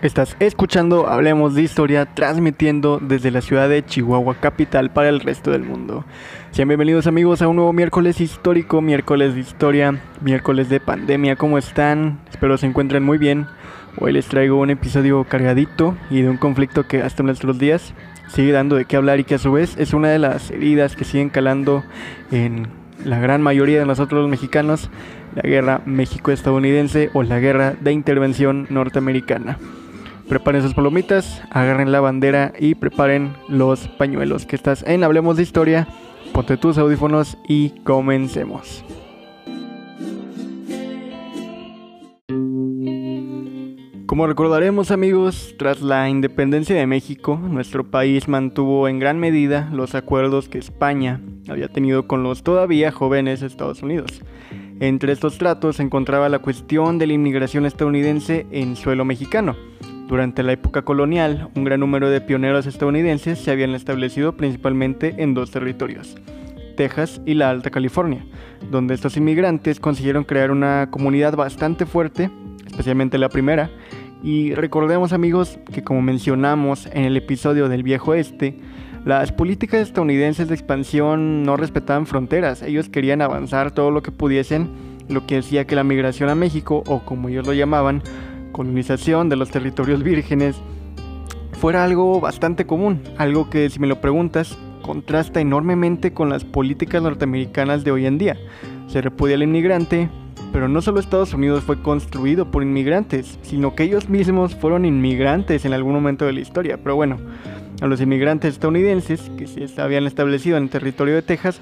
Estás escuchando Hablemos de Historia, transmitiendo desde la ciudad de Chihuahua capital para el resto del mundo. Sean bienvenidos amigos a un nuevo miércoles histórico, miércoles de historia, miércoles de pandemia. ¿Cómo están? Espero se encuentren muy bien. Hoy les traigo un episodio cargadito y de un conflicto que hasta nuestros días sigue dando de qué hablar y que a su vez es una de las heridas que siguen calando en la gran mayoría de nosotros los mexicanos, la guerra México-estadounidense o la guerra de intervención norteamericana. Preparen sus palomitas, agarren la bandera y preparen los pañuelos. Que estás en Hablemos de Historia. Ponte tus audífonos y comencemos. Como recordaremos amigos, tras la independencia de México, nuestro país mantuvo en gran medida los acuerdos que España había tenido con los todavía jóvenes Estados Unidos. Entre estos tratos se encontraba la cuestión de la inmigración estadounidense en suelo mexicano, durante la época colonial, un gran número de pioneros estadounidenses se habían establecido principalmente en dos territorios, Texas y la Alta California, donde estos inmigrantes consiguieron crear una comunidad bastante fuerte, especialmente la primera, y recordemos amigos que como mencionamos en el episodio del Viejo Este, las políticas estadounidenses de expansión no respetaban fronteras, ellos querían avanzar todo lo que pudiesen, lo que decía que la migración a México, o como ellos lo llamaban, colonización de los territorios vírgenes fuera algo bastante común, algo que si me lo preguntas contrasta enormemente con las políticas norteamericanas de hoy en día. Se repudia al inmigrante, pero no solo Estados Unidos fue construido por inmigrantes, sino que ellos mismos fueron inmigrantes en algún momento de la historia. Pero bueno, a los inmigrantes estadounidenses que se habían establecido en el territorio de Texas,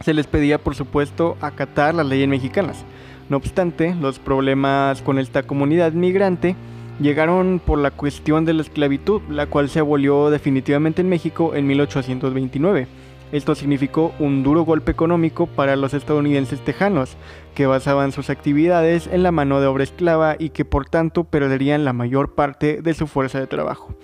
se les pedía por supuesto acatar las leyes mexicanas. No obstante, los problemas con esta comunidad migrante llegaron por la cuestión de la esclavitud, la cual se abolió definitivamente en México en 1829. Esto significó un duro golpe económico para los estadounidenses tejanos, que basaban sus actividades en la mano de obra esclava y que por tanto perderían la mayor parte de su fuerza de trabajo.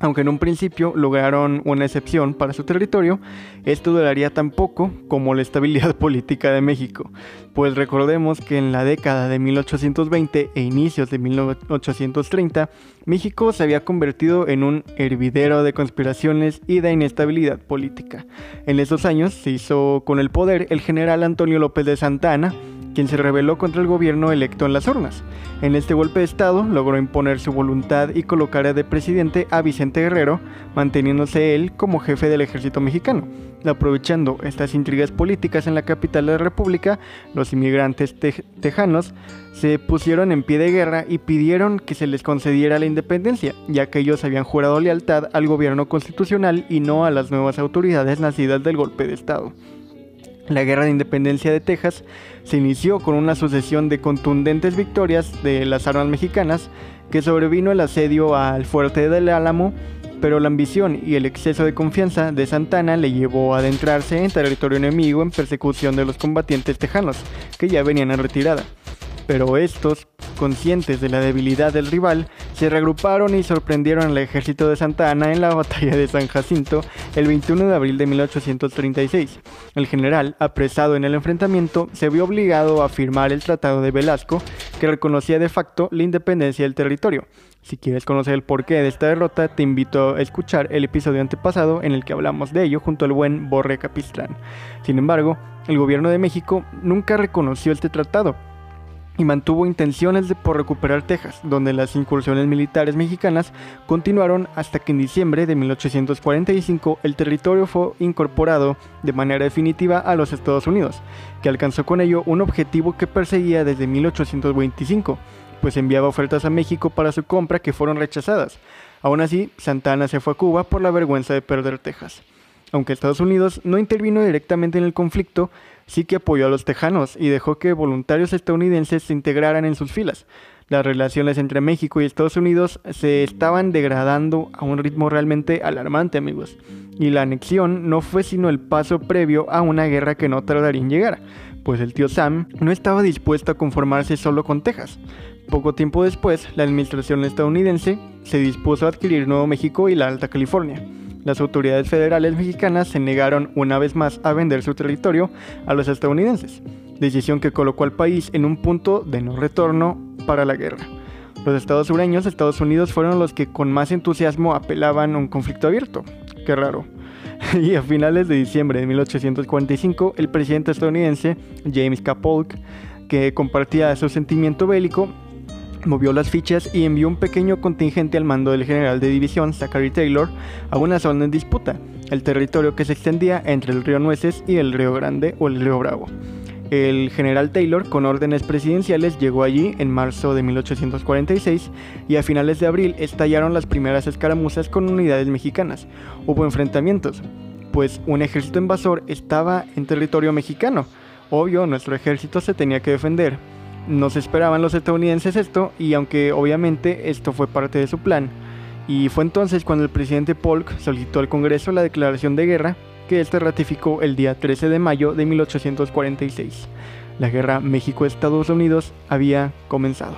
Aunque en un principio lograron una excepción para su territorio, esto duraría tan poco como la estabilidad política de México, pues recordemos que en la década de 1820 e inicios de 1830, México se había convertido en un hervidero de conspiraciones y de inestabilidad política. En esos años se hizo con el poder el general Antonio López de Santa Anna, quien se rebeló contra el gobierno electo en las urnas. En este golpe de Estado logró imponer su voluntad y colocar de presidente a Vicente Guerrero, manteniéndose él como jefe del ejército mexicano. Aprovechando estas intrigas políticas en la capital de la República, los inmigrantes tejanos se pusieron en pie de guerra y pidieron que se les concediera la independencia, ya que ellos habían jurado lealtad al gobierno constitucional y no a las nuevas autoridades nacidas del golpe de Estado. La guerra de independencia de Texas se inició con una sucesión de contundentes victorias de las armas mexicanas que sobrevino el asedio al fuerte del Álamo, pero la ambición y el exceso de confianza de Santana le llevó a adentrarse en territorio enemigo en persecución de los combatientes tejanos, que ya venían en retirada. Pero estos conscientes de la debilidad del rival, se reagruparon y sorprendieron al ejército de Santa Ana en la batalla de San Jacinto el 21 de abril de 1836. El general, apresado en el enfrentamiento, se vio obligado a firmar el Tratado de Velasco, que reconocía de facto la independencia del territorio. Si quieres conocer el porqué de esta derrota, te invito a escuchar el episodio antepasado en el que hablamos de ello junto al buen Borre Capistrán. Sin embargo, el gobierno de México nunca reconoció este tratado, y mantuvo intenciones de por recuperar Texas, donde las incursiones militares mexicanas continuaron hasta que en diciembre de 1845 el territorio fue incorporado de manera definitiva a los Estados Unidos, que alcanzó con ello un objetivo que perseguía desde 1825, pues enviaba ofertas a México para su compra que fueron rechazadas. Aún así, Santana se fue a Cuba por la vergüenza de perder Texas. Aunque Estados Unidos no intervino directamente en el conflicto, sí que apoyó a los tejanos y dejó que voluntarios estadounidenses se integraran en sus filas. Las relaciones entre México y Estados Unidos se estaban degradando a un ritmo realmente alarmante, amigos. Y la anexión no fue sino el paso previo a una guerra que no tardaría en llegar, pues el tío Sam no estaba dispuesto a conformarse solo con Texas. Poco tiempo después, la administración estadounidense se dispuso a adquirir Nuevo México y la Alta California las autoridades federales mexicanas se negaron una vez más a vender su territorio a los estadounidenses, decisión que colocó al país en un punto de no retorno para la guerra. Los estados sureños, Estados Unidos, fueron los que con más entusiasmo apelaban a un conflicto abierto. Qué raro. y a finales de diciembre de 1845, el presidente estadounidense James K. Polk, que compartía su sentimiento bélico, movió las fichas y envió un pequeño contingente al mando del general de división Zachary Taylor a una zona en disputa, el territorio que se extendía entre el río Nueces y el río Grande o el río Bravo. El general Taylor, con órdenes presidenciales, llegó allí en marzo de 1846 y a finales de abril estallaron las primeras escaramuzas con unidades mexicanas. Hubo enfrentamientos, pues un ejército invasor estaba en territorio mexicano. Obvio, nuestro ejército se tenía que defender. No se esperaban los estadounidenses esto y aunque obviamente esto fue parte de su plan. Y fue entonces cuando el presidente Polk solicitó al Congreso la declaración de guerra que este ratificó el día 13 de mayo de 1846. La guerra México-Estados Unidos había comenzado.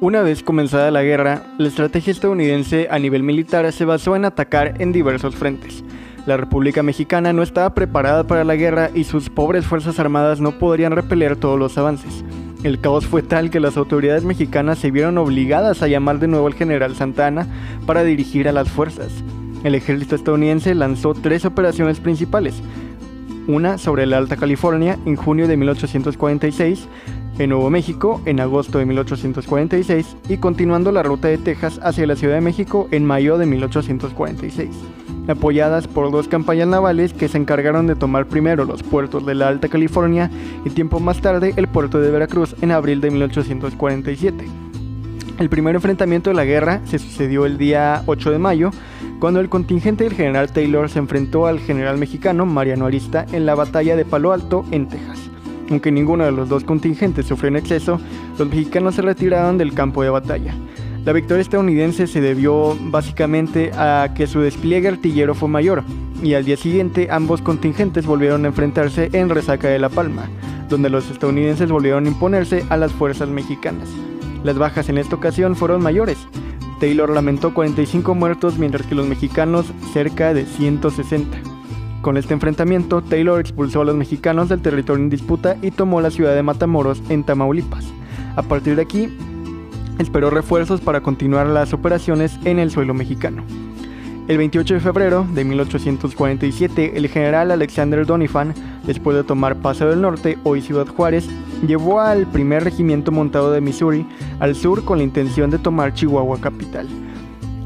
Una vez comenzada la guerra, la estrategia estadounidense a nivel militar se basó en atacar en diversos frentes. La República Mexicana no estaba preparada para la guerra y sus pobres fuerzas armadas no podrían repeler todos los avances. El caos fue tal que las autoridades mexicanas se vieron obligadas a llamar de nuevo al general Santana para dirigir a las fuerzas. El ejército estadounidense lanzó tres operaciones principales. Una sobre la Alta California en junio de 1846, en Nuevo México en agosto de 1846 y continuando la ruta de Texas hacia la Ciudad de México en mayo de 1846 apoyadas por dos campañas navales que se encargaron de tomar primero los puertos de la Alta California y tiempo más tarde el puerto de Veracruz en abril de 1847. El primer enfrentamiento de la guerra se sucedió el día 8 de mayo, cuando el contingente del general Taylor se enfrentó al general mexicano Mariano Arista en la batalla de Palo Alto, en Texas. Aunque ninguno de los dos contingentes sufrió en exceso, los mexicanos se retiraron del campo de batalla. La victoria estadounidense se debió básicamente a que su despliegue artillero fue mayor, y al día siguiente ambos contingentes volvieron a enfrentarse en Resaca de La Palma, donde los estadounidenses volvieron a imponerse a las fuerzas mexicanas. Las bajas en esta ocasión fueron mayores. Taylor lamentó 45 muertos mientras que los mexicanos cerca de 160. Con este enfrentamiento, Taylor expulsó a los mexicanos del territorio en disputa y tomó la ciudad de Matamoros en Tamaulipas. A partir de aquí, esperó refuerzos para continuar las operaciones en el suelo mexicano. El 28 de febrero de 1847, el general Alexander Doniphan, después de tomar Paso del Norte, hoy Ciudad Juárez, llevó al primer regimiento montado de Missouri al sur con la intención de tomar Chihuahua capital.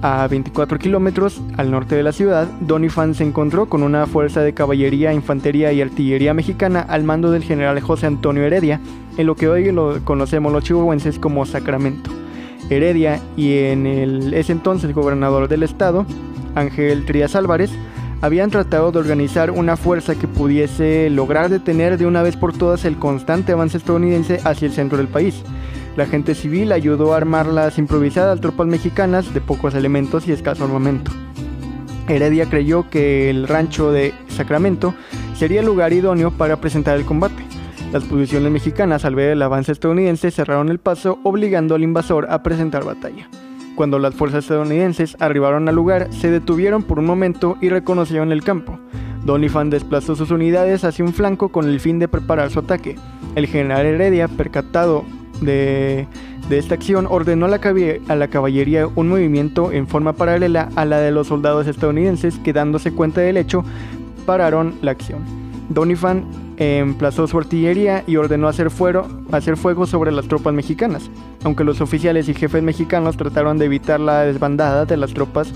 A 24 kilómetros al norte de la ciudad, Doniphan se encontró con una fuerza de caballería, infantería y artillería mexicana al mando del general José Antonio Heredia, en lo que hoy conocemos los chihuahuenses como Sacramento. Heredia y en el ese entonces gobernador del estado, Ángel Trías Álvarez, habían tratado de organizar una fuerza que pudiese lograr detener de una vez por todas el constante avance estadounidense hacia el centro del país. La gente civil ayudó a armar las improvisadas tropas mexicanas de pocos elementos y escaso armamento. Heredia creyó que el rancho de Sacramento sería el lugar idóneo para presentar el combate. Las posiciones mexicanas al ver el avance estadounidense cerraron el paso obligando al invasor a presentar batalla. Cuando las fuerzas estadounidenses arribaron al lugar, se detuvieron por un momento y reconocieron el campo. Doniphan desplazó sus unidades hacia un flanco con el fin de preparar su ataque. El general Heredia, percatado de, esta acción, ordenó a la, caballería un movimiento en forma paralela a la de los soldados estadounidenses que dándose cuenta del hecho, pararon la acción. Doniphan emplazó su artillería y ordenó hacer, hacer fuego sobre las tropas mexicanas. Aunque los oficiales y jefes mexicanos trataron de evitar la desbandada de las tropas,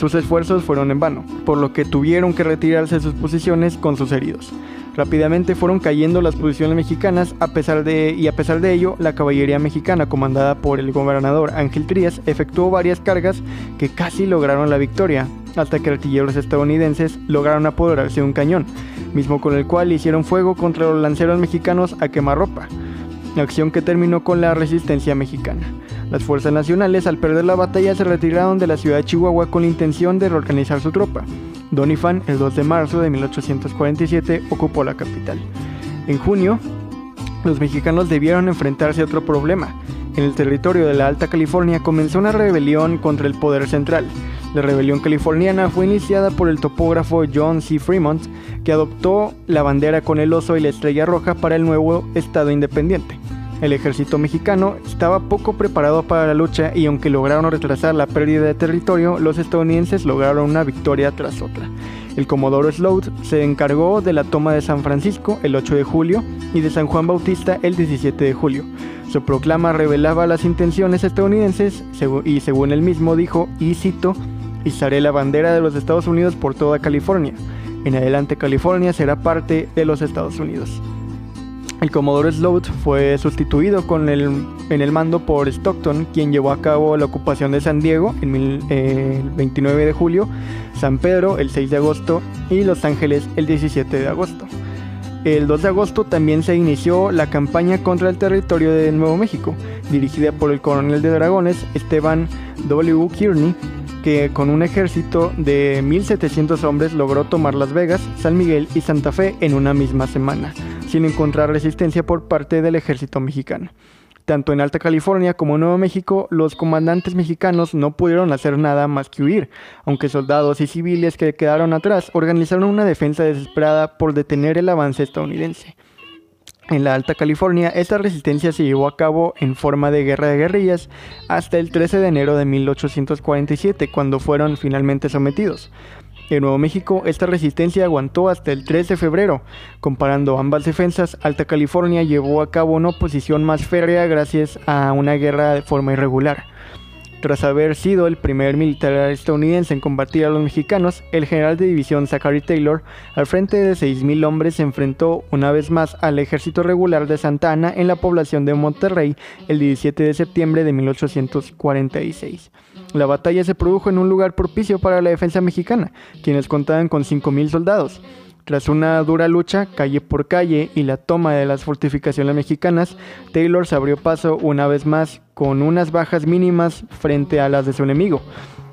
sus esfuerzos fueron en vano, por lo que tuvieron que retirarse de sus posiciones con sus heridos. Rápidamente fueron cayendo las posiciones mexicanas a pesar de, y a pesar de ello, la caballería mexicana comandada por el gobernador Ángel Trías efectuó varias cargas que casi lograron la victoria, hasta que artilleros estadounidenses lograron apoderarse de un cañón, mismo con el cual hicieron fuego contra los lanceros mexicanos a quemarropa, acción que terminó con la resistencia mexicana. Las fuerzas nacionales al perder la batalla se retiraron de la ciudad de Chihuahua con la intención de reorganizar su tropa. Doniphan, el 2 de marzo de 1847, ocupó la capital. En junio, los mexicanos debieron enfrentarse a otro problema. En el territorio de la Alta California comenzó una rebelión contra el poder central, La rebelión californiana fue iniciada por el topógrafo John C. Fremont, que adoptó la bandera con el oso y la estrella roja para el nuevo estado independiente. El ejército mexicano estaba poco preparado para la lucha y aunque lograron retrasar la pérdida de territorio, los estadounidenses lograron una victoria tras otra. El comodoro Sloat se encargó de la toma de San Francisco el 8 de julio y de San Juan Bautista el 17 de julio. Su proclama revelaba las intenciones estadounidenses y según él mismo dijo, y cito, izaré la bandera de los Estados Unidos por toda California. En adelante California será parte de los Estados Unidos. El Comodoro Sloat fue sustituido con el, en el mando por Stockton, quien llevó a cabo la ocupación de San Diego en el 29 de julio, San Pedro el 6 de agosto y Los Ángeles el 17 de agosto. El 2 de agosto también se inició la campaña contra el territorio de Nuevo México, dirigida por el coronel de dragones Esteban W. Kearney, que con un ejército de 1.700 hombres logró tomar Las Vegas, San Miguel y Santa Fe en una misma semana, sin encontrar resistencia por parte del ejército mexicano. Tanto en Alta California como en Nuevo México, los comandantes mexicanos no pudieron hacer nada más que huir, aunque soldados y civiles que quedaron atrás organizaron una defensa desesperada por detener el avance estadounidense. En la Alta California, esta resistencia se llevó a cabo en forma de guerra de guerrillas hasta el 13 de enero de 1847, cuando fueron finalmente sometidos. En Nuevo México, esta resistencia aguantó hasta el 3 de febrero. Comparando ambas defensas, Alta California llevó a cabo una oposición más férrea gracias a una guerra de forma irregular. Tras haber sido el primer militar estadounidense en combatir a los mexicanos, el general de división Zachary Taylor, al frente de 6.000 hombres, se enfrentó una vez más al ejército regular de Santa Ana en la población de Monterrey el 17 de septiembre de 1846. La batalla se produjo en un lugar propicio para la defensa mexicana, quienes contaban con 5.000 soldados. Tras una dura lucha, calle por calle, y la toma de las fortificaciones mexicanas, Taylor se abrió paso una vez más con unas bajas mínimas frente a las de su enemigo.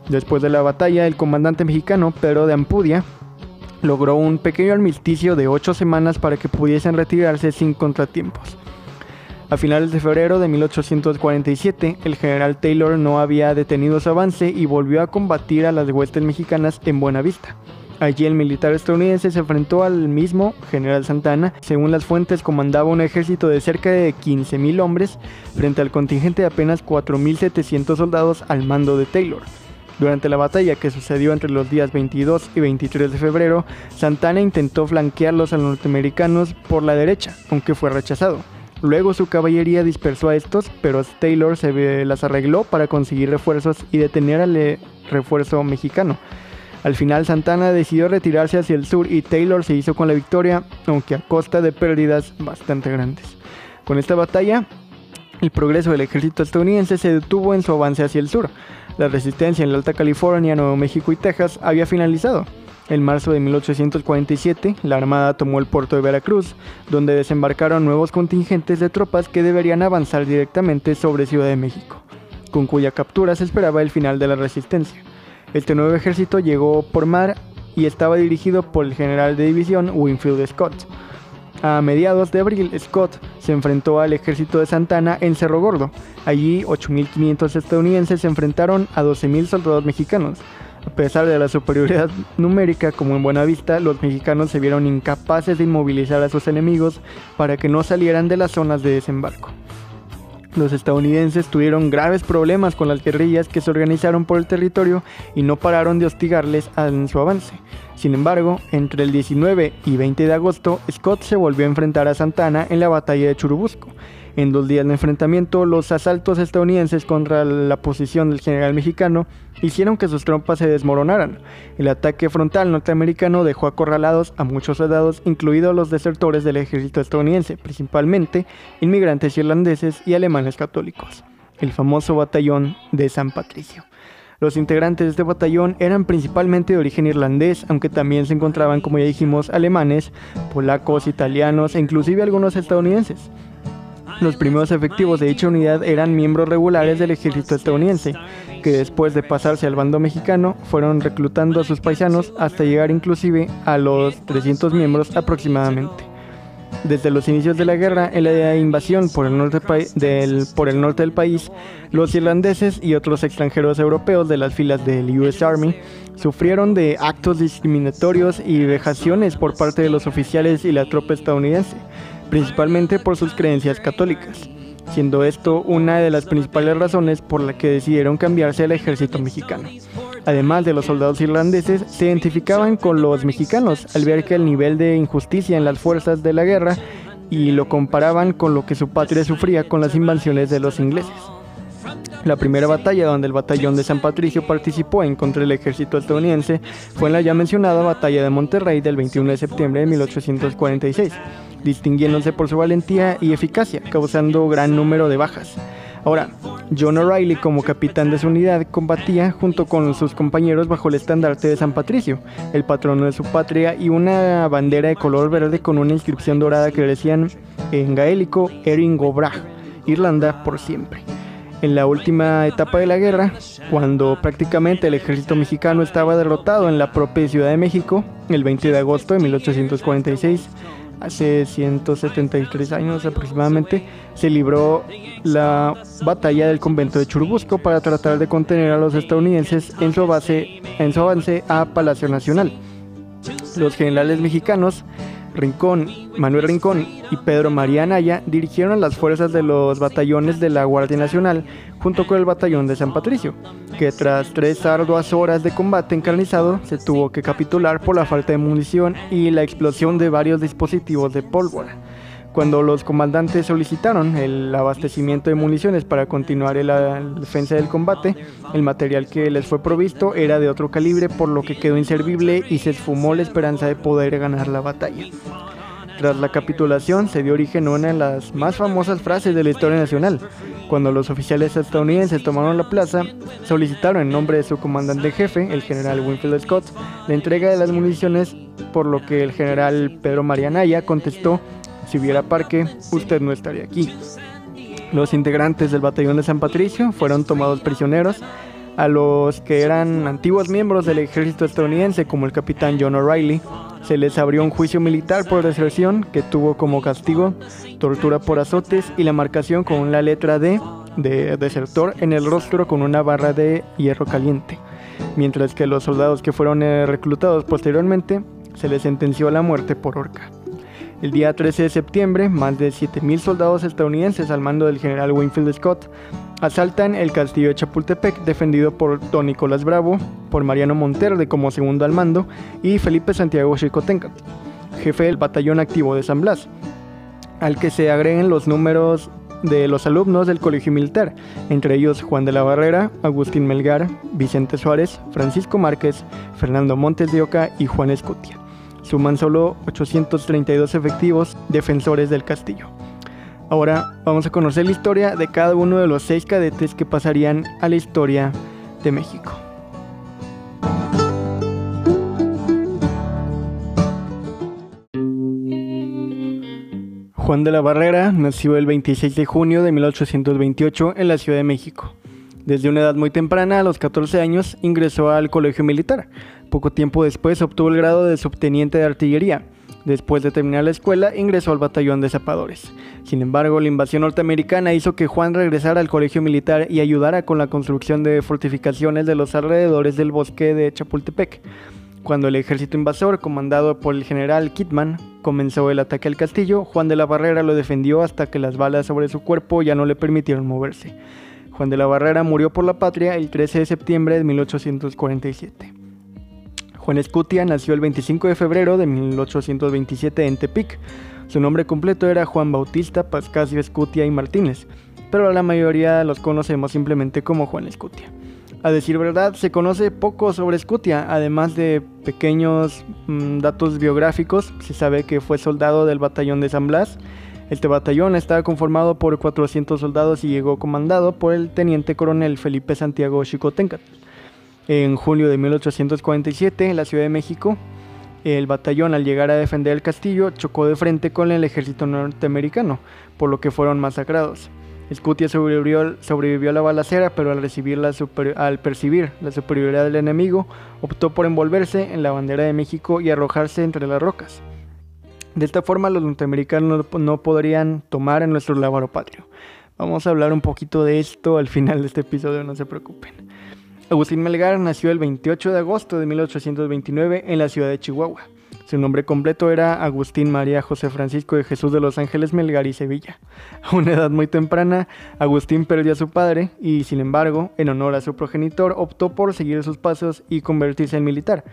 Después de la batalla, el comandante mexicano Pedro de Ampudia logró un pequeño armisticio de ocho semanas para que pudiesen retirarse sin contratiempos. A finales de febrero de 1847, el general Taylor no había detenido su avance y volvió a combatir a las huestes mexicanas en Buenavista. Allí el militar estadounidense se enfrentó al mismo general Santana. Según las fuentes, comandaba un ejército de cerca de 15.000 hombres frente al contingente de apenas 4.700 soldados al mando de Taylor. Durante la batalla que sucedió entre los días 22 y 23 de febrero, Santana intentó flanquearlos a los norteamericanos por la derecha, aunque fue rechazado. Luego su caballería dispersó a estos, pero Taylor se las arregló para conseguir refuerzos y detener al refuerzo mexicano. Al final Santana decidió retirarse hacia el sur y Taylor se hizo con la victoria, aunque a costa de pérdidas bastante grandes. Con esta batalla, el progreso del ejército estadounidense se detuvo en su avance hacia el sur. La resistencia en la Alta California, Nuevo México y Texas había finalizado. En marzo de 1847, la Armada tomó el puerto de Veracruz, donde desembarcaron nuevos contingentes de tropas que deberían avanzar directamente sobre Ciudad de México, con cuya captura se esperaba el final de la resistencia. Este nuevo ejército llegó por mar y estaba dirigido por el general de división Winfield Scott. A mediados de abril, Scott se enfrentó al ejército de Santana en Cerro Gordo. Allí, 8.500 estadounidenses se enfrentaron a 12.000 soldados mexicanos. A pesar de la superioridad numérica, como en Buenavista, los mexicanos se vieron incapaces de inmovilizar a sus enemigos para que no salieran de las zonas de desembarco. Los estadounidenses tuvieron graves problemas con las guerrillas que se organizaron por el territorio y no pararon de hostigarles en su avance. Sin embargo, entre el 19 y 20 de agosto, Scott se volvió a enfrentar a Santana en la batalla de Churubusco. En dos días de enfrentamiento, los asaltos estadounidenses contra la posición del general mexicano hicieron que sus tropas se desmoronaran. El ataque frontal norteamericano dejó acorralados a muchos soldados, incluidos los desertores del ejército estadounidense, principalmente inmigrantes irlandeses y alemanes católicos, el famoso batallón de San Patricio. Los integrantes de este batallón eran principalmente de origen irlandés, aunque también se encontraban, como ya dijimos, alemanes, polacos, italianos e inclusive algunos estadounidenses. Los primeros efectivos de dicha unidad eran miembros regulares del ejército estadounidense, que después de pasarse al bando mexicano fueron reclutando a sus paisanos hasta llegar inclusive a los 300 miembros aproximadamente. Desde los inicios de la guerra, en la invasión por el, norte del, por el norte del país, los irlandeses y otros extranjeros europeos de las filas del US Army sufrieron de actos discriminatorios y vejaciones por parte de los oficiales y la tropa estadounidense, principalmente por sus creencias católicas, siendo esto una de las principales razones por la que decidieron cambiarse al ejército mexicano. Además de los soldados irlandeses, se identificaban con los mexicanos al ver que el nivel de injusticia en las fuerzas de la guerra y lo comparaban con lo que su patria sufría con las invasiones de los ingleses. La primera batalla donde el batallón de San Patricio participó en contra del ejército estadounidense fue en la ya mencionada batalla de Monterrey del 21 de septiembre de 1846, distinguiéndose por su valentía y eficacia, causando gran número de bajas. Ahora, John O'Reilly como capitán de su unidad combatía junto con sus compañeros bajo el estandarte de San Patricio, el patrono de su patria, y una bandera de color verde con una inscripción dorada que decían en gaélico Erin Gobrach, Irlanda por siempre. En la última etapa de la guerra, cuando prácticamente el ejército mexicano estaba derrotado en la propia Ciudad de México, el 20 de agosto de 1846, hace 173 años aproximadamente, se libró la batalla del convento de Churubusco para tratar de contener a los estadounidenses en su, en su avance a Palacio Nacional. Los generales mexicanos Rincón, Manuel Rincón y Pedro María Anaya dirigieron las fuerzas de los batallones de la Guardia Nacional junto con el batallón de San Patricio, que tras tres arduas horas de combate encarnizado se tuvo que capitular por la falta de munición y la explosión de varios dispositivos de pólvora. Cuando los comandantes solicitaron el abastecimiento de municiones para continuar la defensa del combate, el material que les fue provisto era de otro calibre, por lo que quedó inservible y se esfumó la esperanza de poder ganar la batalla. Tras la capitulación se dio origen a una de las más famosas frases de la historia nacional. Cuando los oficiales estadounidenses tomaron la plaza, solicitaron en nombre de su comandante jefe, el general Winfield Scott, la entrega de las municiones, por lo que el general Pedro Marianaya contestó si hubiera parque, usted no estaría aquí. Los integrantes del batallón de San Patricio fueron tomados prisioneros, a los que eran antiguos miembros del ejército estadounidense como el capitán John O'Reilly. Se les abrió un juicio militar por deserción que tuvo como castigo tortura por azotes y la marcación con la letra D de desertor en el rostro con una barra de hierro caliente. Mientras que los soldados que fueron eh, reclutados posteriormente se les sentenció a la muerte por horca. El día 13 de septiembre, más de 7.000 soldados estadounidenses al mando del general Winfield Scott asaltan el castillo de Chapultepec, defendido por Don Nicolás Bravo, por Mariano Montero de como segundo al mando y Felipe Santiago Chicotenca, jefe del batallón activo de San Blas, al que se agreguen los números de los alumnos del colegio militar, entre ellos Juan de la Barrera, Agustín Melgar, Vicente Suárez, Francisco Márquez, Fernando Montes de Oca y Juan Escutia suman solo 832 efectivos defensores del castillo. Ahora vamos a conocer la historia de cada uno de los seis cadetes que pasarían a la historia de México. Juan de la Barrera nació el 26 de junio de 1828 en la Ciudad de México. Desde una edad muy temprana, a los 14 años, ingresó al colegio militar, poco tiempo después obtuvo el grado de subteniente de artillería. Después de terminar la escuela, ingresó al batallón de zapadores. Sin embargo, la invasión norteamericana hizo que Juan regresara al colegio militar y ayudara con la construcción de fortificaciones de los alrededores del bosque de Chapultepec. Cuando el ejército invasor, comandado por el general Kidman, comenzó el ataque al castillo, Juan de la Barrera lo defendió hasta que las balas sobre su cuerpo ya no le permitieron moverse. Juan de la Barrera murió por la patria el 13 de septiembre de 1847. Juan Escutia nació el 25 de febrero de 1827 en Tepic. Su nombre completo era Juan Bautista Pascasio Escutia y Martínez, pero la mayoría los conocemos simplemente como Juan Escutia. A decir verdad, se conoce poco sobre Escutia, además de pequeños mm, datos biográficos. Se sabe que fue soldado del batallón de San Blas. Este batallón estaba conformado por 400 soldados y llegó comandado por el teniente coronel Felipe Santiago Chicotencat. En julio de 1847, en la Ciudad de México, el batallón al llegar a defender el castillo chocó de frente con el ejército norteamericano, por lo que fueron masacrados. Scutia sobrevivió, a la balacera, pero al, recibir la al percibir la superioridad del enemigo, optó por envolverse en la bandera de México y arrojarse entre las rocas. De esta forma los norteamericanos no podrían tomar en nuestro lábaro patrio. Vamos a hablar un poquito de esto al final de este episodio, no se preocupen. Agustín Melgar nació el 28 de agosto de 1829 en la ciudad de Chihuahua. Su nombre completo era Agustín María José Francisco de Jesús de los Ángeles Melgar y Sevilla. A una edad muy temprana, Agustín perdió a su padre y, sin embargo, en honor a su progenitor, optó por seguir sus pasos y convertirse en militar.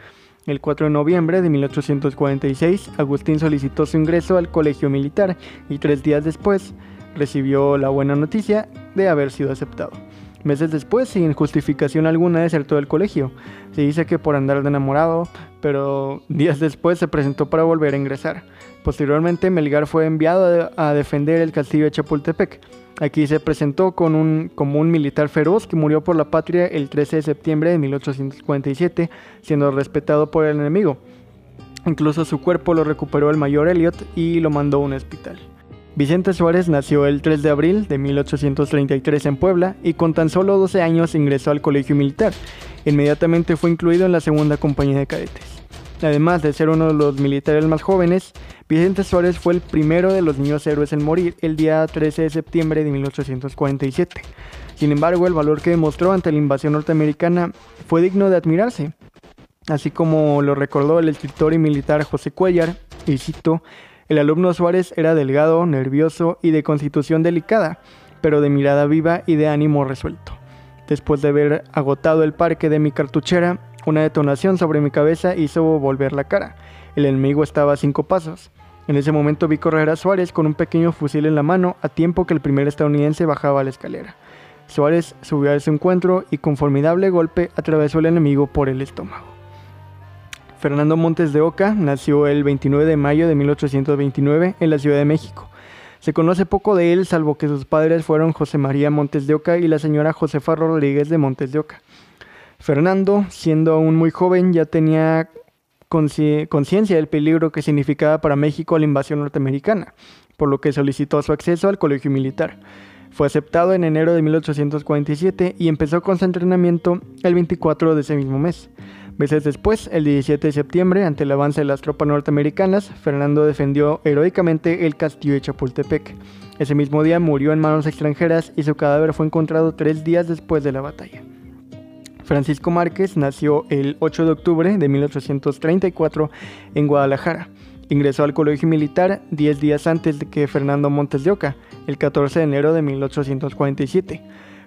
El 4 de noviembre de 1846, Agustín solicitó su ingreso al colegio militar y tres días después recibió la buena noticia de haber sido aceptado. Meses después, sin justificación alguna, desertó del colegio. Se dice que por andar de enamorado, pero días después se presentó para volver a ingresar. Posteriormente, Melgar fue enviado a defender el castillo de Chapultepec. Aquí se presentó con un, como un militar feroz que murió por la patria el 13 de septiembre de 1847, siendo respetado por el enemigo. Incluso su cuerpo lo recuperó el mayor Elliot y lo mandó a un hospital. Vicente Suárez nació el 3 de abril de 1833 en Puebla y con tan solo 12 años ingresó al colegio militar. Inmediatamente fue incluido en la segunda compañía de cadetes. Además de ser uno de los militares más jóvenes, Vicente Suárez fue el primero de los niños héroes en morir el día 13 de septiembre de 1847. Sin embargo, el valor que demostró ante la invasión norteamericana fue digno de admirarse, así como lo recordó el escritor y militar José Cuellar, y cito, el alumno Suárez era delgado, nervioso y de constitución delicada, pero de mirada viva y de ánimo resuelto. Después de haber agotado el parque de mi cartuchera, una detonación sobre mi cabeza hizo volver la cara. El enemigo estaba a cinco pasos. En ese momento vi correr a Suárez con un pequeño fusil en la mano a tiempo que el primer estadounidense bajaba la escalera. Suárez subió a ese encuentro y con formidable golpe atravesó al enemigo por el estómago. Fernando Montes de Oca nació el 29 de mayo de 1829 en la Ciudad de México. Se conoce poco de él, salvo que sus padres fueron José María Montes de Oca y la señora Josefa Rodríguez de Montes de Oca. Fernando, siendo aún muy joven, ya tenía conciencia del peligro que significaba para México la invasión norteamericana, por lo que solicitó su acceso al colegio militar. Fue aceptado en enero de 1847 y empezó con su entrenamiento el 24 de ese mismo mes. Meses después, el 17 de septiembre, ante el avance de las tropas norteamericanas, Fernando defendió heroicamente el castillo de Chapultepec. Ese mismo día murió en manos extranjeras y su cadáver fue encontrado tres días después de la batalla. Francisco Márquez nació el 8 de octubre de 1834 en Guadalajara. Ingresó al colegio militar 10 días antes de que Fernando Montes de Oca, el 14 de enero de 1847.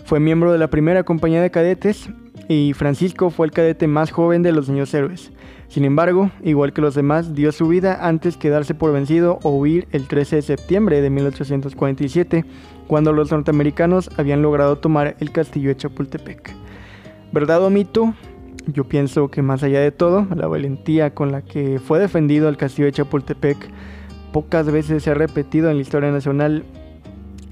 Fue miembro de la primera compañía de cadetes y Francisco fue el cadete más joven de los niños héroes. Sin embargo, igual que los demás, dio su vida antes que darse por vencido o huir el 13 de septiembre de 1847, cuando los norteamericanos habían logrado tomar el castillo de Chapultepec. ¿Verdad o mito? Yo pienso que más allá de todo, la valentía con la que fue defendido el castillo de Chapultepec pocas veces se ha repetido en la historia nacional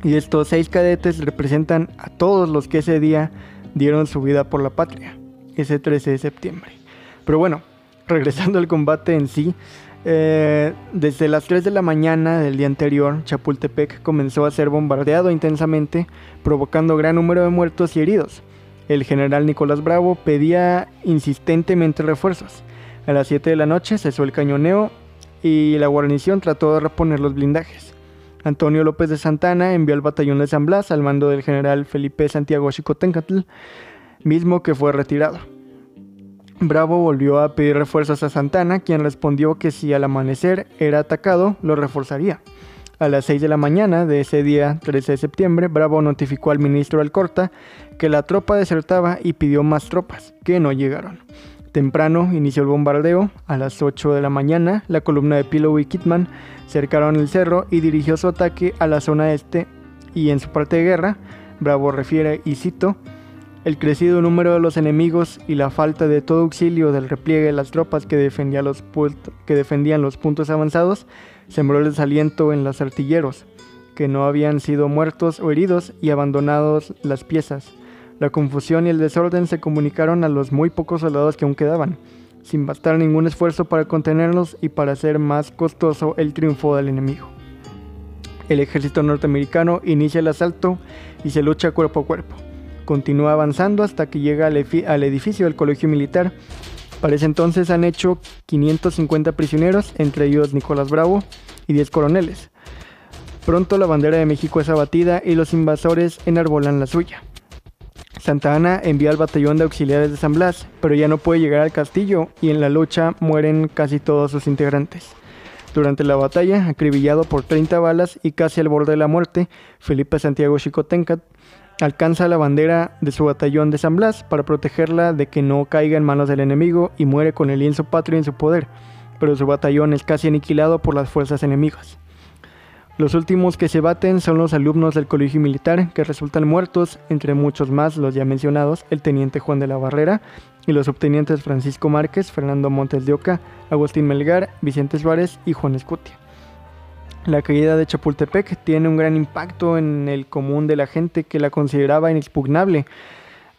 y estos seis cadetes representan a todos los que ese día dieron su vida por la patria, ese 13 de septiembre. Pero bueno, regresando al combate en sí, eh, desde las 3 de la mañana del día anterior, Chapultepec comenzó a ser bombardeado intensamente, provocando gran número de muertos y heridos. El general Nicolás Bravo pedía insistentemente refuerzos. A las 7 de la noche cesó el cañoneo y la guarnición trató de reponer los blindajes. Antonio López de Santana envió al batallón de San Blas al mando del general Felipe Santiago Chicotencatl, mismo que fue retirado. Bravo volvió a pedir refuerzos a Santana, quien respondió que si al amanecer era atacado, lo reforzaría. A las 6 de la mañana de ese día, 13 de septiembre, Bravo notificó al ministro Alcorta que la tropa desertaba y pidió más tropas, que no llegaron. Temprano inició el bombardeo. A las 8 de la mañana, la columna de Pillow y Kitman cercaron el cerro y dirigió su ataque a la zona este. Y en su parte de guerra, Bravo refiere, y cito, el crecido número de los enemigos y la falta de todo auxilio del repliegue de las tropas que, defendían los, que defendían los puntos avanzados sembró el desaliento en los artilleros, que no habían sido muertos o heridos y abandonados las piezas la confusión y el desorden se comunicaron a los muy pocos soldados que aún quedaban, sin bastar ningún esfuerzo para contenerlos y para hacer más costoso el triunfo del enemigo. El ejército norteamericano inicia el asalto y se lucha cuerpo a cuerpo. Continúa avanzando hasta que llega al, al edificio del colegio militar. Para ese entonces han hecho 550 prisioneros, entre ellos Nicolás Bravo, y 10 coroneles. Pronto la bandera de México es abatida y los invasores enarbolan la suya. Santa Ana envía al batallón de auxiliares de San Blas, pero ya no puede llegar al castillo y en la lucha mueren casi todos sus integrantes. Durante la batalla, acribillado por 30 balas y casi al borde de la muerte, Felipe Santiago Chicotencat alcanza la bandera de su batallón de San Blas para protegerla de que no caiga en manos del enemigo y muere con el lienzo patrio en su poder, pero su batallón es casi aniquilado por las fuerzas enemigas. Los últimos que se baten son los alumnos del colegio militar, que resultan muertos, entre muchos más los ya mencionados, el teniente Juan de la Barrera y los subtenientes Francisco Márquez, Fernando Montes de Oca, Agustín Melgar, Vicente Suárez y Juan Escutia. La caída de Chapultepec tiene un gran impacto en el común de la gente que la consideraba inexpugnable,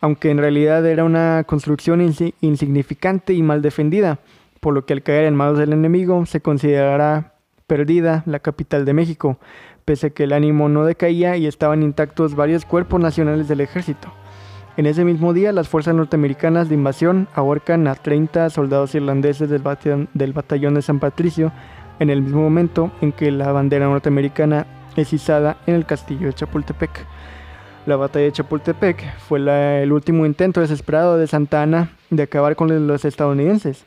aunque en realidad era una construcción insignificante y mal defendida, por lo que al caer en manos del enemigo se considerará perdida la capital de México, pese a que el ánimo no decaía y estaban intactos varios cuerpos nacionales del ejército. En ese mismo día, las fuerzas norteamericanas de invasión ahorcan a 30 soldados irlandeses del, del batallón de San Patricio en el mismo momento en que la bandera norteamericana es izada en el castillo de Chapultepec. La batalla de Chapultepec fue el último intento desesperado de Santa Ana de acabar con los estadounidenses.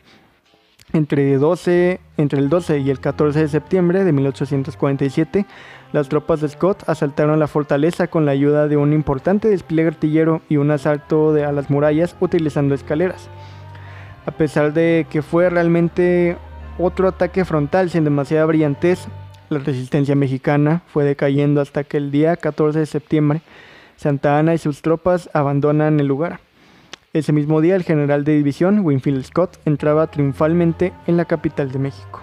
Entre, 12, entre el 12 y el 14 de septiembre de 1847, las tropas de Scott asaltaron la fortaleza con la ayuda de un importante despliegue artillero y un asalto a las murallas utilizando escaleras. A pesar de que fue realmente otro ataque frontal sin demasiada brillantez, la resistencia mexicana fue decayendo hasta que el día 14 de septiembre Santa Ana y sus tropas abandonan el lugar. Ese mismo día, el general de división, Winfield Scott, entraba triunfalmente en la capital de México.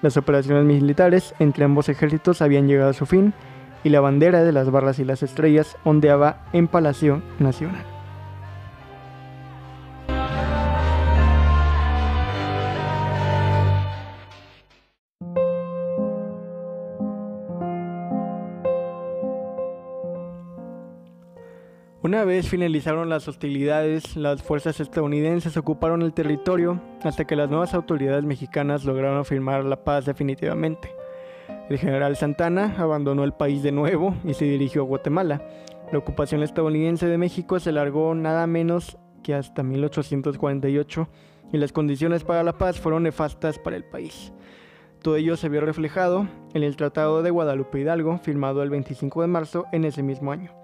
Las operaciones militares entre ambos ejércitos habían llegado a su fin y la bandera de las barras y las estrellas ondeaba en Palacio Nacional. Una vez finalizaron las hostilidades, las fuerzas estadounidenses ocuparon el territorio hasta que las nuevas autoridades mexicanas lograron firmar la paz definitivamente. El general Santana abandonó el país de nuevo y se dirigió a Guatemala. La ocupación estadounidense de México se alargó nada menos que hasta 1848 y las condiciones para la paz fueron nefastas para el país. Todo ello se vio reflejado en el Tratado de Guadalupe Hidalgo, firmado el 25 de marzo en ese mismo año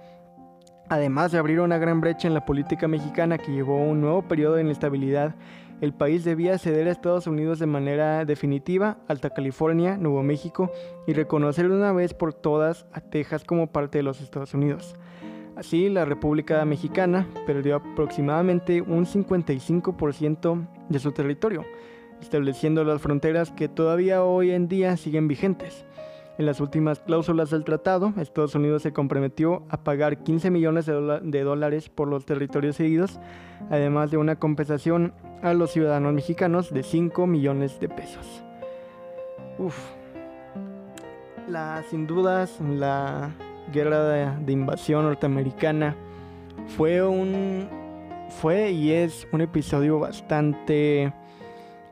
además de abrir una gran brecha en la política mexicana que llevó a un nuevo periodo de inestabilidad, el país debía ceder a Estados Unidos de manera definitiva, Alta California, Nuevo México y reconocer una vez por todas a Texas como parte de los Estados Unidos. Así, la República Mexicana perdió aproximadamente un 55% de su territorio, estableciendo las fronteras que todavía hoy en día siguen vigentes. En las últimas cláusulas del tratado, Estados Unidos se comprometió a pagar 15 millones de, dólares por los territorios cedidos, además de una compensación a los ciudadanos mexicanos de 5 millones de pesos. Uf. La, sin dudas, la guerra de, invasión norteamericana fue un. fue y es un episodio bastante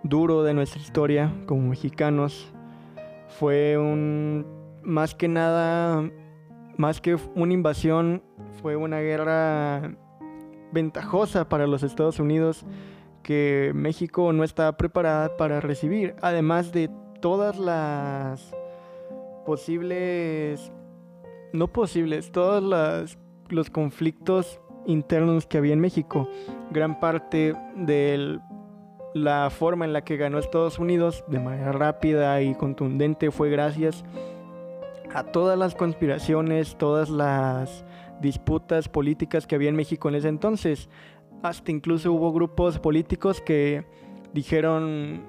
duro de nuestra historia como mexicanos fue un, más que nada, más que una invasión, fue una guerra ventajosa para los Estados Unidos que México no estaba preparada para recibir, además de todas las posibles, no posibles, todos los conflictos internos que había en México. Gran parte del la forma en la que ganó Estados Unidos de manera rápida y contundente fue gracias a todas las conspiraciones, todas las disputas políticas que había en México en ese entonces. Hasta incluso hubo grupos políticos que dijeron,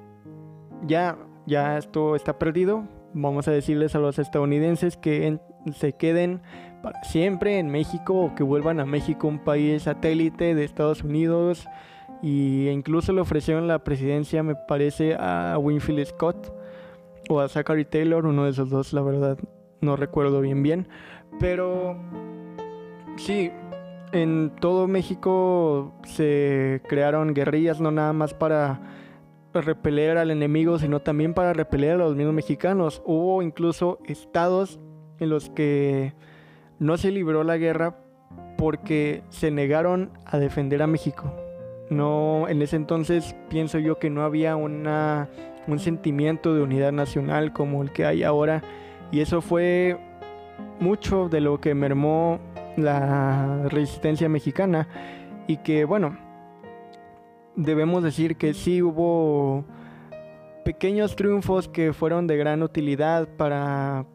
ya, ya esto está perdido, vamos a decirles a los estadounidenses que se queden para siempre en México o que vuelvan a México un país satélite de Estados Unidos y incluso le ofrecieron la presidencia, me parece, a Winfield Scott o a Zachary Taylor, uno de esos dos, la verdad no recuerdo bien bien, pero sí, en todo México se crearon guerrillas, no nada más para repeler al enemigo, sino también para repeler a los mismos mexicanos. Hubo incluso estados en los que no se libró la guerra porque se negaron a defender a México. No, en ese entonces pienso yo que no había una, un sentimiento de unidad nacional como el que hay ahora y eso fue mucho de lo que mermó la resistencia mexicana y que bueno, debemos decir que sí hubo pequeños triunfos que fueron de gran utilidad para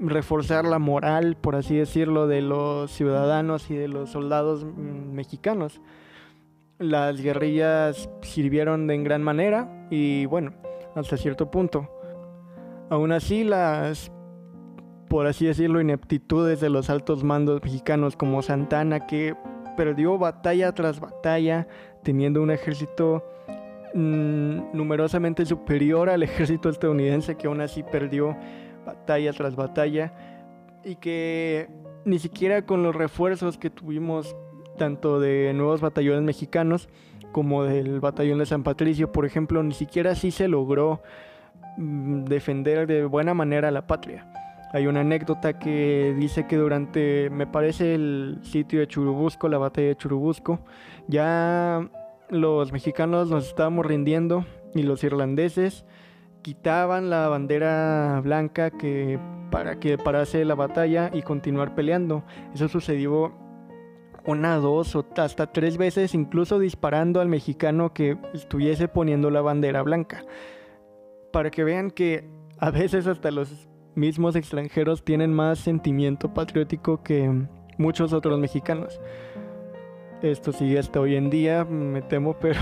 reforzar la moral, por así decirlo, de los ciudadanos y de los soldados mm, mexicanos. Las guerrillas sirvieron de en gran manera y bueno, hasta cierto punto. Aún así, las, por así decirlo, ineptitudes de los altos mandos mexicanos como Santana, que perdió batalla tras batalla, teniendo un ejército mm, numerosamente superior al ejército estadounidense, que aún así perdió batalla tras batalla, y que ni siquiera con los refuerzos que tuvimos, tanto de nuevos batallones mexicanos como del batallón de San Patricio, por ejemplo, ni siquiera así se logró mm, defender de buena manera a la patria. Hay una anécdota que dice que durante, me parece, el sitio de Churubusco, la batalla de Churubusco, ya los mexicanos nos estábamos rindiendo y los irlandeses quitaban la bandera blanca que para que parase la batalla y continuar peleando. Eso sucedió una, dos o hasta tres veces, incluso disparando al mexicano que estuviese poniendo la bandera blanca. Para que vean que a veces hasta los mismos extranjeros tienen más sentimiento patriótico que muchos otros mexicanos. Esto sigue hasta hoy en día, me temo, pero,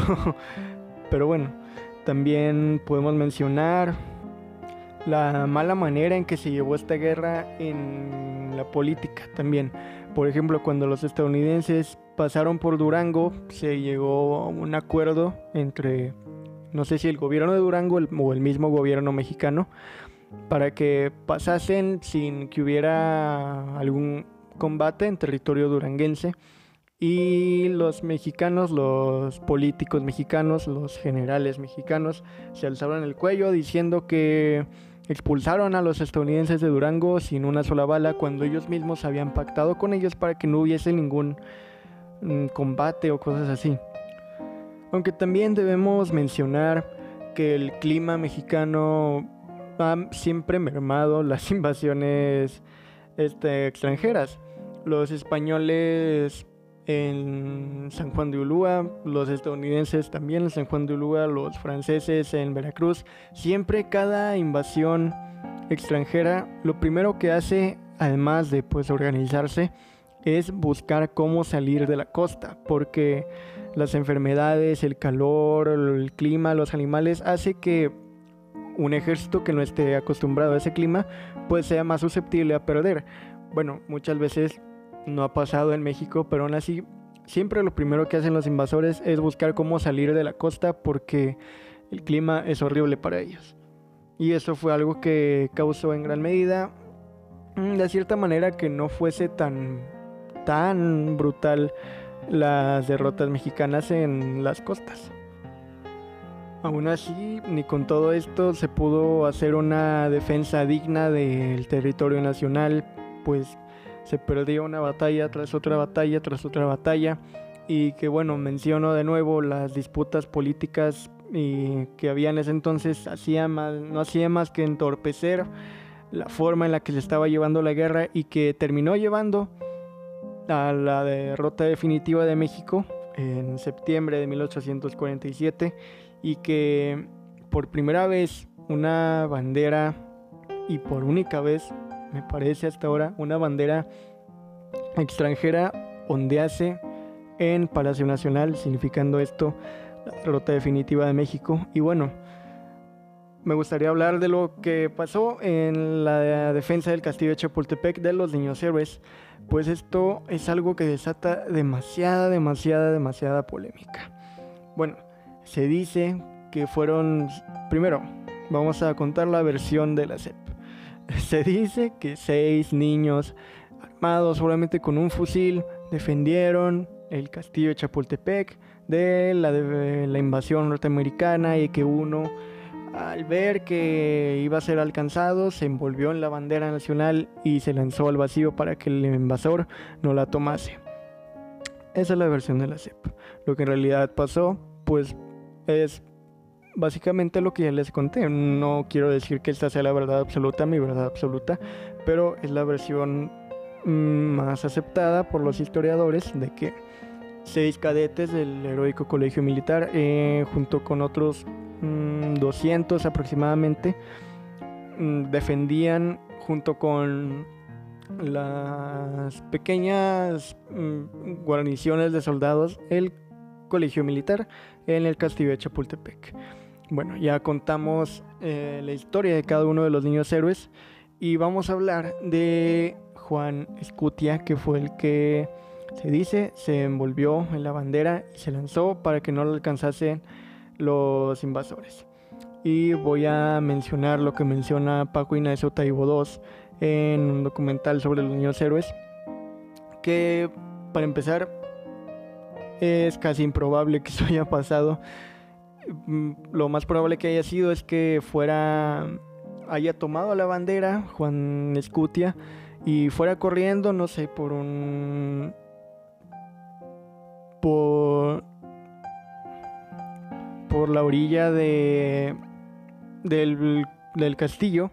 pero bueno, también podemos mencionar la mala manera en que se llevó esta guerra en la política también. Por ejemplo, cuando los estadounidenses pasaron por Durango, se llegó a un acuerdo entre, no sé si el gobierno de Durango o el mismo gobierno mexicano, para que pasasen sin que hubiera algún combate en territorio duranguense. Y los mexicanos, los políticos mexicanos, los generales mexicanos, se alzaron el cuello diciendo que expulsaron a los estadounidenses de Durango sin una sola bala cuando ellos mismos habían pactado con ellos para que no hubiese ningún mm, combate o cosas así. Aunque también debemos mencionar que el clima mexicano han siempre mermado las invasiones este, extranjeras. Los españoles en San Juan de Ulúa, los estadounidenses también en San Juan de Ulúa, los franceses en Veracruz. Siempre cada invasión extranjera, lo primero que hace, además de pues organizarse, es buscar cómo salir de la costa, porque las enfermedades, el calor, el clima, los animales hace que un ejército que no esté acostumbrado a ese clima, pues sea más susceptible a perder. Bueno, muchas veces no ha pasado en México, pero aún así, siempre lo primero que hacen los invasores es buscar cómo salir de la costa porque el clima es horrible para ellos. Y eso fue algo que causó en gran medida, mm, de cierta manera, que no fuese tan, tan brutal las derrotas mexicanas en las costas. Aún así, ni con todo esto se pudo hacer una defensa digna del territorio nacional, pues se perdió una batalla tras otra batalla tras otra batalla. Y que bueno, menciono de nuevo las disputas políticas y que había en ese entonces. Hacía no hacía más que entorpecer la forma en la que se estaba llevando la guerra y que terminó llevando a la derrota definitiva de México en septiembre de 1847 y que por primera vez una bandera y por única vez, me parece hasta ahora, una bandera extranjera ondease en Palacio Nacional, significando esto la derrota definitiva de México. Y bueno, me gustaría hablar de lo que pasó en la defensa del castillo de Chapultepec de los niños héroes, pues esto es algo que desata demasiada, demasiada, demasiada polémica. Bueno, se dice que fueron, primero, vamos a contar la versión de la CEP. Se dice que seis niños armados solamente con un fusil defendieron el castillo de Chapultepec de la, de la invasión norteamericana y que uno al ver que iba a ser alcanzado, se envolvió en la bandera nacional y se lanzó al vacío para que el invasor no la tomase. Esa es la versión de la CEP. Lo que en realidad pasó, pues es básicamente lo que ya les conté. No quiero decir que esta sea la verdad absoluta, mi verdad absoluta, pero es la versión mm, más aceptada por los historiadores de que seis cadetes del heroico colegio militar, eh, junto con otros 200 mm, aproximadamente, mm, defendían junto con las pequeñas guarniciones de soldados el colegio militar en el castillo de Chapultepec. Bueno, ya contamos eh, la historia de cada uno de los niños héroes y vamos a hablar de Juan Escutia, que fue el que se dice se envolvió en la bandera y se lanzó para que no lo alcanzasen los invasores. Y voy a mencionar lo que menciona Paco Inés Taibo II en un documental sobre los niños héroes, que para empezar es casi improbable que eso haya pasado. Mm, lo más probable que haya sido es que fuera haya tomado la bandera Juan Escutia y fuera corriendo, no sé, por un por por la orilla de del, del castillo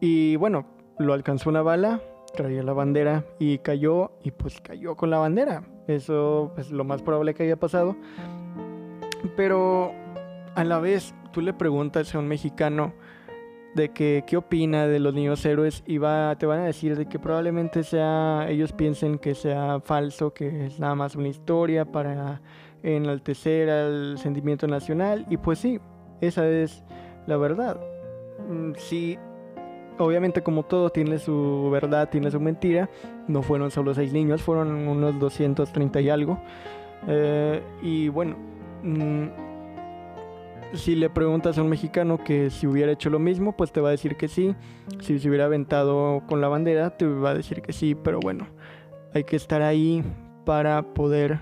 y bueno, lo alcanzó una bala, traía la bandera y cayó y pues cayó con la bandera. Eso es lo más probable que haya pasado. Pero a la vez tú le preguntas a un mexicano de que qué opina de los niños héroes y va, te van a decir de que probablemente sea ellos piensen que sea falso, que es nada más una historia para enaltecer al sentimiento nacional y pues sí, esa es la verdad. Mm, sí, obviamente como todo tiene su verdad, tiene su mentira. No fueron solo seis niños, fueron unos 230 y algo. Eh, y bueno, mm, si le preguntas a un mexicano que si hubiera hecho lo mismo, pues te va a decir que sí. Si se hubiera aventado con la bandera, te va a decir que sí. Pero bueno, hay que estar ahí para poder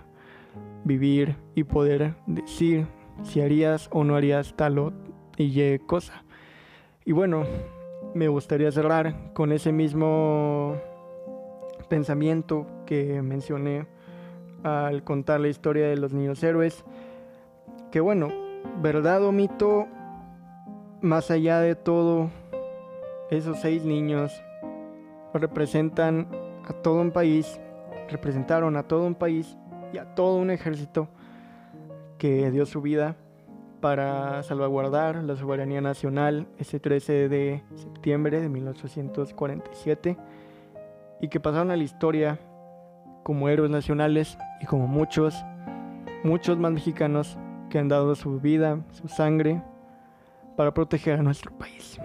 vivir y poder decir si harías o no harías tal o y cosa. Y bueno, me gustaría cerrar con ese mismo pensamiento que mencioné al contar la historia de los niños héroes. Que bueno, verdad o mito, más allá de todo, esos seis niños representan a todo un país, representaron a todo un país y a todo un ejército que dio su vida para salvaguardar la soberanía nacional ese 13 de septiembre de 1847 y que pasaron a la historia como héroes nacionales y como muchos, muchos más mexicanos que han dado su vida, su sangre para proteger a nuestro país.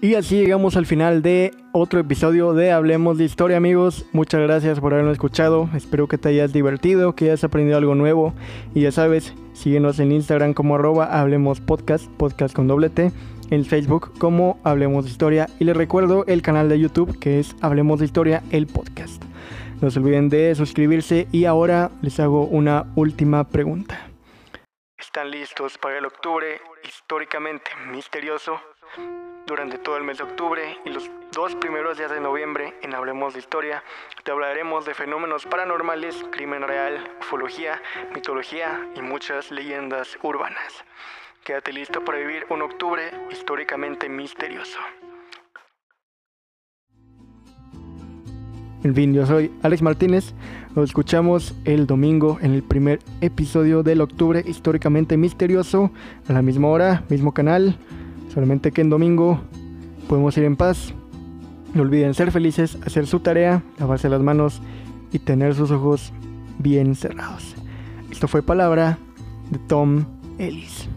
Y así llegamos al final de otro episodio de Hablemos de Historia, amigos. Muchas gracias por habernos escuchado. Espero que te hayas divertido, que hayas aprendido algo nuevo. Y ya sabes, síguenos en Instagram como arroba Hablemos Podcast, podcast con doble T. En Facebook como Hablemos de Historia. Y les recuerdo el canal de YouTube que es Hablemos de Historia, el podcast. No se olviden de suscribirse y ahora les hago una última pregunta. ¿Están listos para el octubre históricamente misterioso? durante todo el mes de octubre y los dos primeros días de noviembre en Hablemos de Historia te hablaremos de fenómenos paranormales, crimen real, ufología, mitología y muchas leyendas urbanas. Quédate listo para vivir un octubre históricamente misterioso. En fin, yo soy Alex Martínez. Nos escuchamos el domingo en el primer episodio del octubre históricamente misterioso, a la misma hora, mismo canal. Solamente que en domingo podemos ir en paz. No olviden ser felices, hacer su tarea, lavarse las manos y tener sus ojos bien cerrados. Esto fue palabra de Tom Ellis.